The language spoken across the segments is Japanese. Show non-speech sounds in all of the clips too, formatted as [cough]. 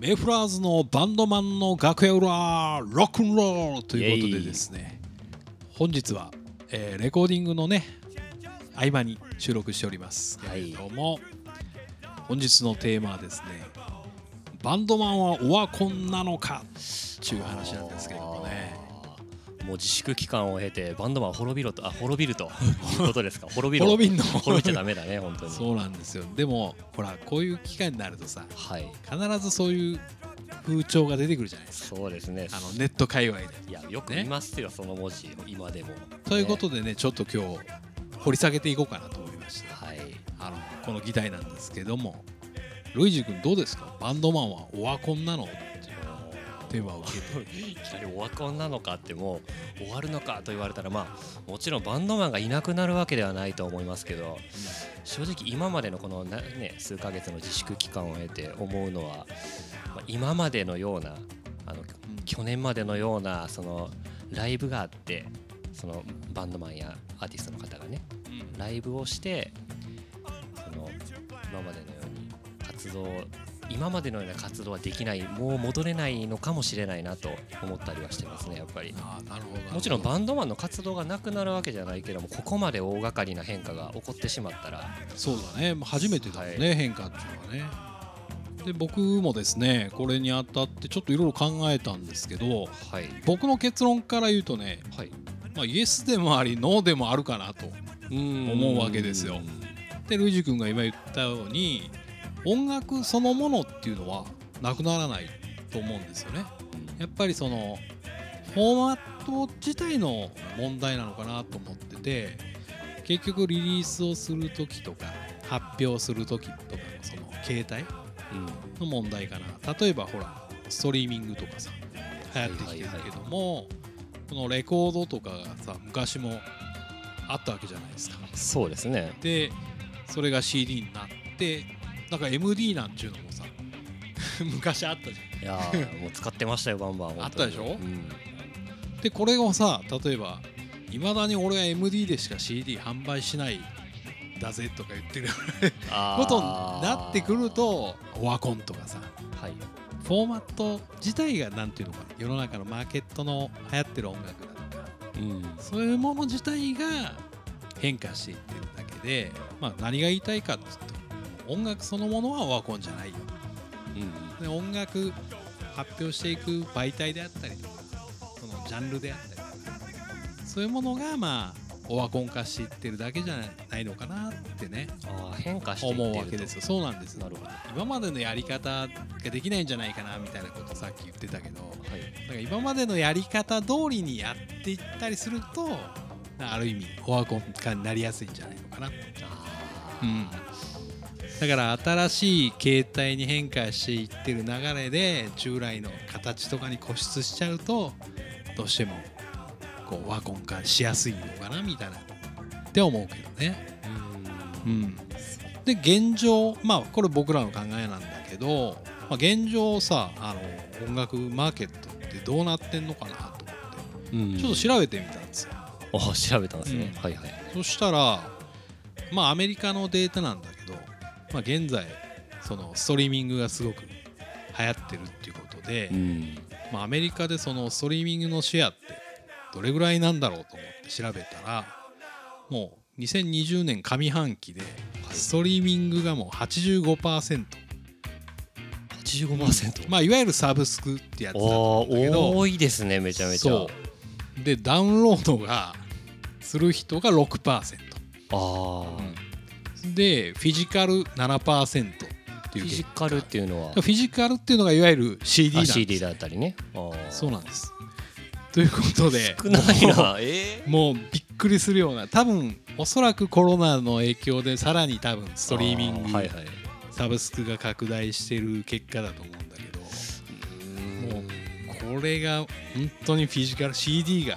メフラーズのバンドマンの楽屋裏ロックンロールということでですね本日は、えーレコーディングのね合間に収録しておりますけれども、本日のテーマはですねバンドマンはオワコンなのかっていう話なんですけれどもね。もう自粛期間を経てバンドマン滅びろとあ滅びると。[laughs] いうことですか。滅びろ。滅びんの？滅びちゃダメだね本当に。[laughs] そうなんですよ。でもほらこういう機会になるとさはい。必ずそういう風潮が出てくるじゃないですか。そうですね。あのネット界隈で。いやよく見ますよ、その文字今でも。ということでねちょっと今日掘り下げていこうかなと思いまして。はい。あのこの議題なんですけども。ルイージ君どうですか？バンドマンはオワコンなの？テーマをいきなりオワコンなのかってもう終わるのかと言われたらまあもちろんバンドマンがいなくなるわけではないと思いますけど正直今までのこのな、ね、数ヶ月の自粛期間を経て思うのは、まあ、今までのようなあの去年までのようなそのライブがあってそのバンドマンやアーティストの方がねうん。ライブをしてその今までのように活動今までのような活動はできないもう戻れないのかもしれないなと思ったりはしてますねやっぱり。ああなるほどなるほど。もちろんバンドマンの活動がなくなるわけじゃないけどもここまで大掛かりな変化が起こってしまったら。そうだね。初めてだもんね、は変化っていうのはね。で僕もですねこれにあたってちょっといろいろ考えたんですけどはい。僕の結論から言うとね、はい。まあ、イエスでもありノーでもあるかなと思うわけですよ。でルイジ君が今言ったように音楽そのものっていうのはなくならないと思うんですよね。やっぱりそのフォーマット自体の問題なのかなと思ってて結局リリースをする時とか発表する時とかのその携帯うん。の問題かな。例えばほらストリーミングとかさ流行ってきてるけども、このレコードとかがさ昔もあったわけじゃないですか。そうですね。でそれが CD になってなんか MD なんちゅうのもさ [laughs] 昔あったじゃん。いやーもう使ってましたよバンバン本当に。あったでしょ？うん。でこれをさ例えばいまだに俺は MD でしか CD 販売しないだぜとか言ってるあー。ことになってくるとオワコンとかさはい。フォーマット自体がなんていうのかな世の中のマーケットの流行ってる音楽だとかうん。そういうもの自体が変化していってるだけで、まあ、何が言いたいかっていうと音楽そのものはオワコンじゃないよ。うんで音楽発表していく媒体であったりとかそのジャンルであったりとかそういうものがまあオワコン化していってるだけじゃないのかなってねあー変化して思うわけですよ。そうなんですなるほどは今までのやり方ができないんじゃないかなみたいなことさっき言ってたけどい。だから今までのやり方通りにやっていったりするとある意味オワコン化になりやすいんじゃないのかな、うん、だから新しい形態に変化していってる流れで従来の形とかに固執しちゃうとどうしてもこうオワコン化しやすいのかなみたいなって思うけどね。うん、で現状まあこれ僕らの考えなんだけど、まあ、現状さあの音楽マーケットってどうなってんのかなと思って。うん。ちょっと調べてみたんですよ。お調べたんですね、うん。はいはい。そしたらまあアメリカのデータなんだけど、まあ、現在そのストリーミングがすごく流行ってるっていうことで、うん。まあ、アメリカでそのストリーミングのシェアってどれぐらいなんだろうと思って調べたらもう2020年上半期でストリーミングがもう85%、85%、まあ、いわゆるサブスクってやつだと思けど多いですねめちゃめちゃ。でダウンロードがする人が6%ああ、でフィジカル7%っていうフィジカルっていうのは？フィジカルっていうのがいわゆる CD なんあです CD だったりね。そうなんです。ということで少ないもうなえもうびっくりするような多分おそらくコロナの影響でさらに多分ストリーミング、はいはい。サブスクが拡大してる結果だと思うんだけどもうこれが本当にフィジカル CD が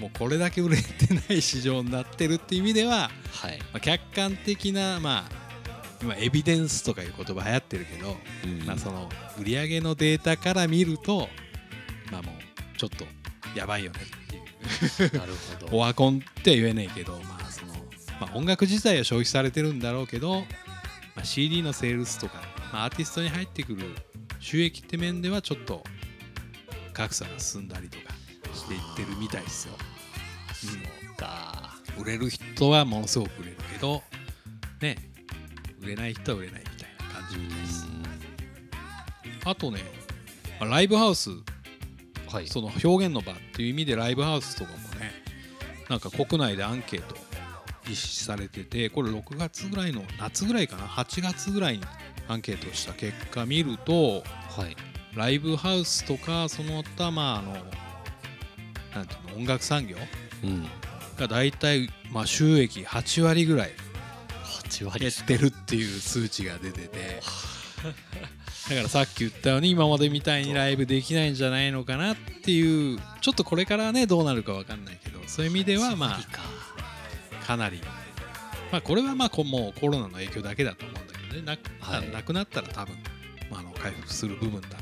もうこれだけ売れてない市場になってるっていう意味では、はい、まあ、客観的なまあ今エビデンスとかいう言葉流行ってるけど、うんまあ、その売り上げのデータから見るとまあもうちょっとやばいよねっていう。なるほど。[laughs] オワコンっては言えないけど、まあそのまあ、音楽自体は消費されてるんだろうけど、まあ、CD のセールスとか、まあ、アーティストに入ってくる収益って面ではちょっと格差が進んだりとかしていってるみたいですよ、か。うん、売れる人はものすごく売れるけどね売れない人は売れないみたいな感じみたいですあとねまあライブハウスはい。その表現の場っていう意味でライブハウスとかもねなんか国内でアンケート実施されててこれ6月ぐらいの夏ぐらいかな8月ぐらいにアンケートした結果見るとはい。ライブハウスとかその他まああのなんていうの音楽産業うんが大体まあ収益8割ぐらい。8割。減ってるっていう数値が出てて。[laughs] だからさっき言ったように今までみたいにライブできないんじゃないのかなっていうちょっとこれからねどうなるか分かんないけどそういう意味ではま8割かあかなり。まあこれはまあこもうコロナの影響だけだと思うんだけどね。なく,、はい。なくなったら多分、まあ、あの回復する部分だと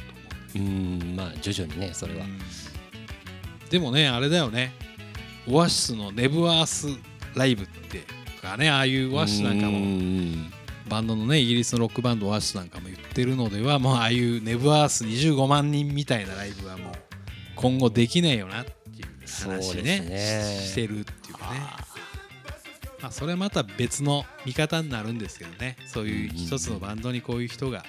思う。うんまあ徐々にねそれは。うん。でもねあれだよねオアシスのネブアースライブってかねああいうオアシスなんかうも。んバンドのねイギリスのロックバンドオアシスなんかも言ってるのではもうああいうネブアース25万人みたいなライブはもう今後できないよなっていう話ね。ね。してるっていうかね。はまあそれはまた別の見方になるんですけどね。そういう一つのバンドにこういう人が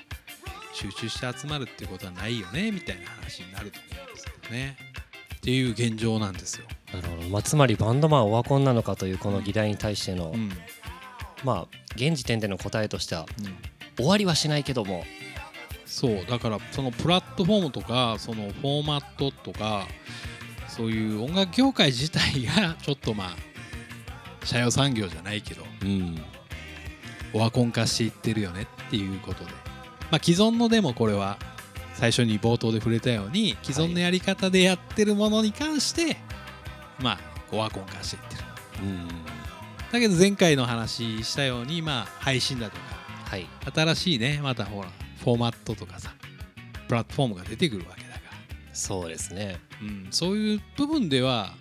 集中して集まるっていうことはないよねみたいな話になると思うんですけどね。っていう現状なんですよ。あなるほど、まあ、つまりバンドマンオワコンなのかというこの議題に対しての、うん。まあ現時点での答えとしてはうん。終わりはしないけども。そうだからそのプラットフォームとかそのフォーマットとかそういう音楽業界自体がちょっとまあ社用産業じゃないけどうん。オワコン化していってるよねっていうことで。まあ既存のでもこれは最初に冒頭で触れたように既存のやり方でやってるものに関して、まあオワコン化していってる。うん。だけど前回の話したようにまあ配信だとかはい。新しいねまたほらフォーマットとかさプラットフォームが出てくるわけだから。そうですね。うん、そういう部分では、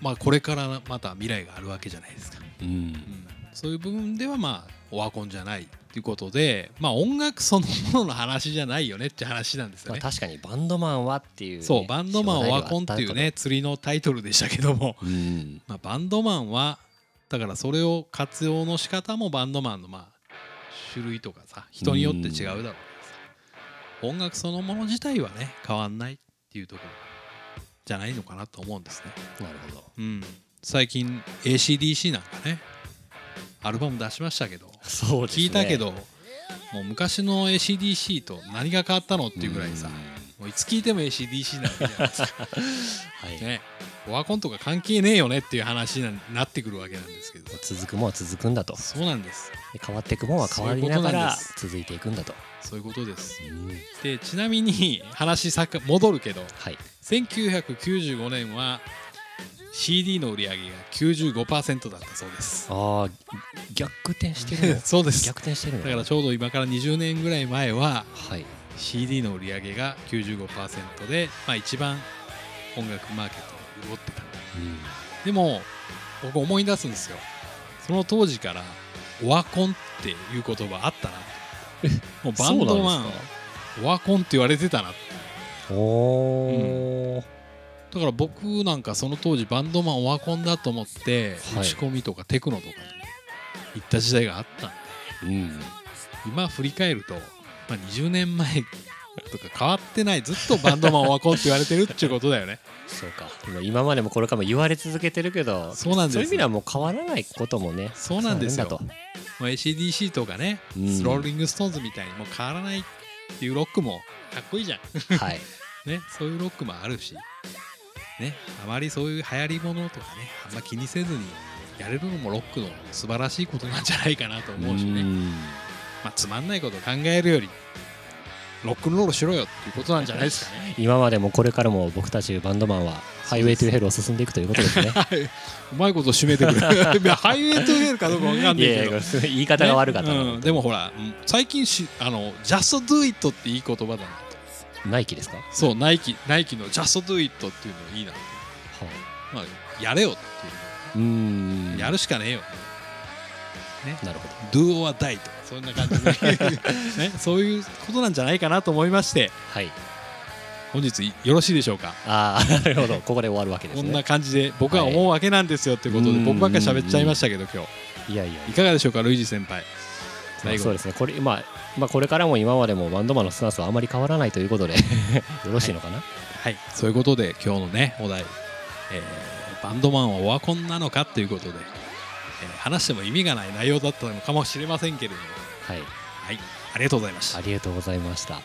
まあ、これからまた未来があるわけじゃないですか、うん。うん、そういう部分ではまあオワコンじゃないいうことで、まあ、音楽そのものの話じゃないよねって話なんですよまあ、ね。確かにバンドマンはっていうね、そうバンドマンオワコンっていうね釣りのタイトルでしたけども、うん。[laughs] まあ、バンドマンはだからそれを活用の仕方もバンドマンのまあ種類とかさ人によって違うだろうからさ。音楽そのもの自体はね変わんないっていうところじゃないのかなと思うんですね。なるほど。うん、最近 ACDC なんかねアルバム出しましたけどそう聞いたけどもう昔の ACDC と何が変わったのっていうぐらいさうん。もういつ聞いても ACDC なわけじゃないですか。[laughs] はい、ね。オワコンとか関係ねえよねっていう話になってくるわけなんですけど。続くもんは続くんだと。そうなんです。で変わっていくもんは変わりながら続いていくんだと、そういうことです。うん。でちなみに話さか戻るけどはい。1995年は CD の売り上げが95%だったそうです。ああ逆転してるの。[laughs] そうです。逆転してるの。だからちょうど今から20年ぐらい前ははい。CD の売り上げが95%で、まあ、一番音楽マーケットが潤ってた。うん。でも僕思い出すんですよ。その当時からオワコンっていう言葉あったな。もうバンドマンオワコンって言われてたな。っておー、だから僕なんかその当時バンドマンオワコンだと思ってはい。打ち込みとかテクノとかに行った時代があったんでうん。今振り返ると、まあ、20年前とか変わってないずっとバンドマンオワコンって言われてるっていうことだよね。そうか。今今までもこれからも言われ続けてるけどそうなんですそういう意味ではもう変わらないこともねそうなんですよ。ACDC と。かね、うん。スローリング・ストーンズみたいにもう変わらないっていうロックもかっこいいじゃん。とはい。[laughs] ねそういうロックもあるしねあまりそういう流行りものとかねあんま気にせずにやれるのもロックの素晴らしいことなんじゃないかなと思うしね。ん。まあ、つまんないことを考えるよりロックンロールしろよっていうことなんじゃないですかね。[laughs] 今までもこれからも僕たちバンドマンは Highway to Hell を進んでいくということですね。はいうまいこと締めてくるハイウェイトゥーヘルかどうかわかんないいけど。やいや言い方が悪かったな、ねうんでもほらうん最近しあの Just Do It っていい言葉だな。とナイキですか、はそうナイキナイキの Just Do It っていうのいいなって。まあやれよっていううーん。やるしかねえよね。なるほど。Do or die とそんな感じで、[laughs] ね、そういうことなんじゃないかなと思いまして。はい。本日よろしいでしょうか？ああ [laughs] なるほど。ここで終わるわけですね。こんな感じで僕は思うわけなんですよということで、はい僕ばっかり喋っちゃいましたけど今日。いやいやいかがでしょうかルイージ先輩。そうですね。これ、まあ、まあこれからも今までもバンドマンのスタンスはあまり変わらないということで [laughs] よろしいのかな、はい。そういうことで今日のねお題、えーバンドマンはオワコンなのかということで、えー話しても意味がない内容だったのかもしれませんけれども。はい、はい。ありがとうございました。ありがとうございました